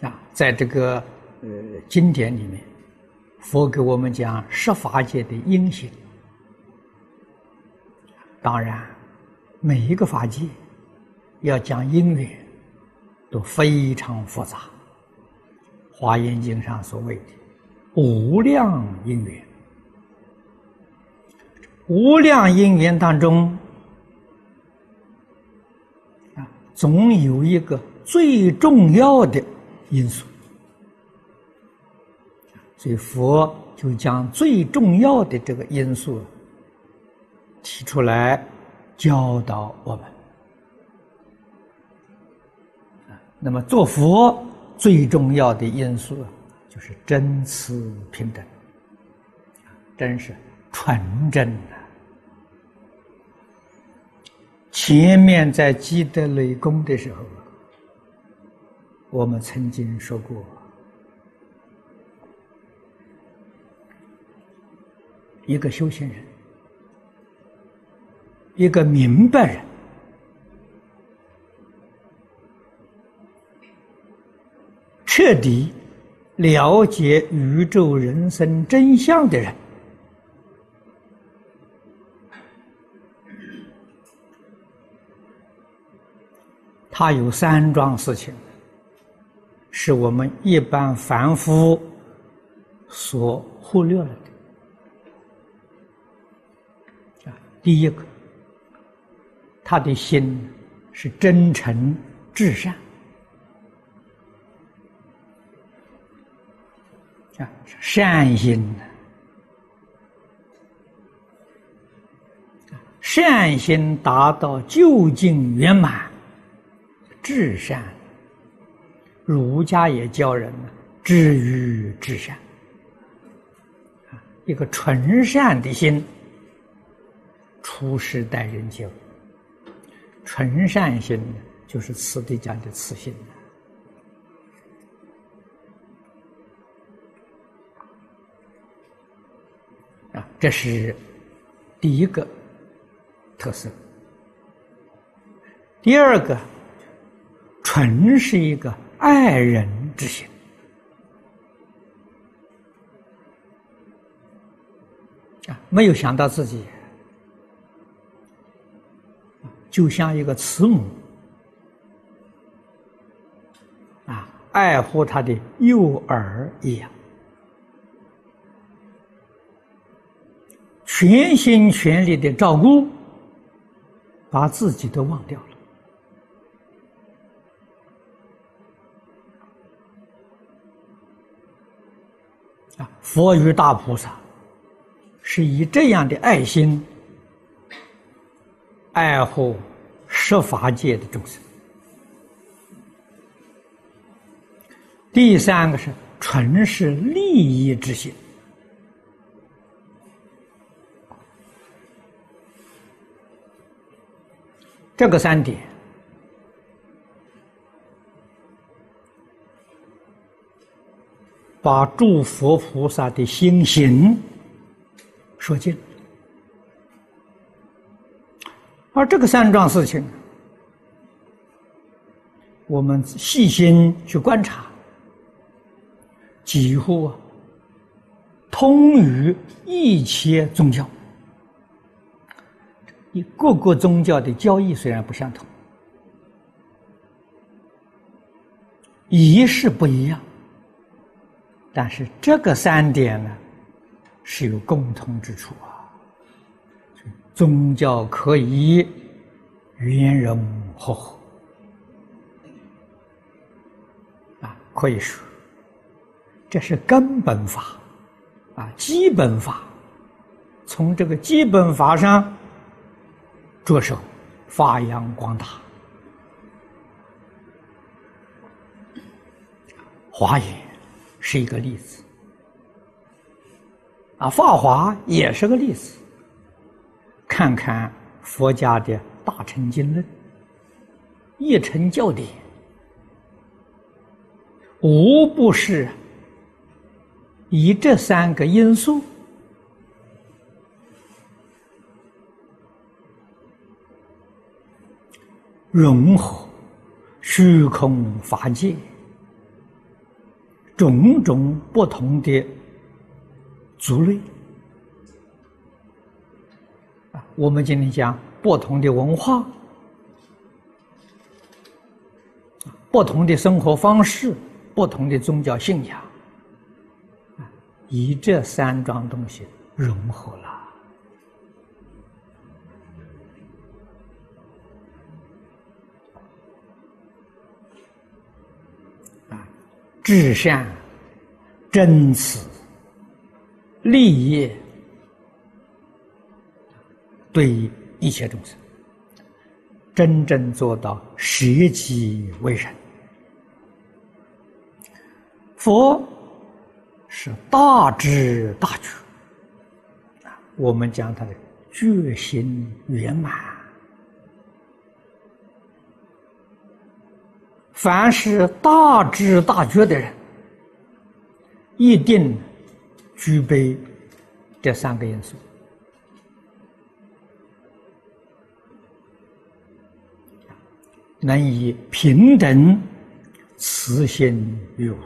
啊，在这个呃经典里面，佛给我们讲十法界的因行。当然，每一个法界要讲因缘，都非常复杂。华严经上所谓的无量因缘，无量因缘当中，啊，总有一个最重要的因素，所以佛就将最重要的这个因素提出来教导我们。那么做佛。最重要的因素就是真慈平等，真是纯真的。前面在积德累功的时候，我们曾经说过，一个修行人，一个明白人。彻底了解宇宙人生真相的人，他有三桩事情，是我们一般凡夫所忽略了的。啊，第一个，他的心是真诚至善。啊，善心善心达到究竟圆满，至善。儒家也教人呢，至于至善。一个纯善的心，处世待人接物。纯善心就是慈地讲的慈心。啊这是第一个特色。第二个，纯是一个爱人之心，啊，没有想到自己，就像一个慈母，啊，爱护他的幼儿一样。全心全力的照顾，把自己都忘掉了。啊，佛与大菩萨是以这样的爱心爱护十法界的众生。第三个是纯是利益之心。这个三点，把诸佛菩萨的心行说尽，而这个三桩事情，我们细心去观察，几乎通于一切宗教。各个宗教的教义虽然不相同，仪式不一样，但是这个三点呢是有共同之处啊。宗教可以圆融和合啊，可以说这是根本法啊，基本法。从这个基本法上。着手发扬光大，华严是一个例子，啊，法华也是个例子。看看佛家的大乘经论，一乘教典，无不是以这三个因素。融合虚空法界，种种不同的族类啊，我们今天讲不同的文化、不同的生活方式、不同的宗教信仰，以这三桩东西融合了。至善、真慈、利业，对一切众生，真正做到舍己为人。佛是大智大觉，啊，我们讲他的决心圆满。凡是大智大觉的人，一定具备这三个因素：能以平等、慈心于我。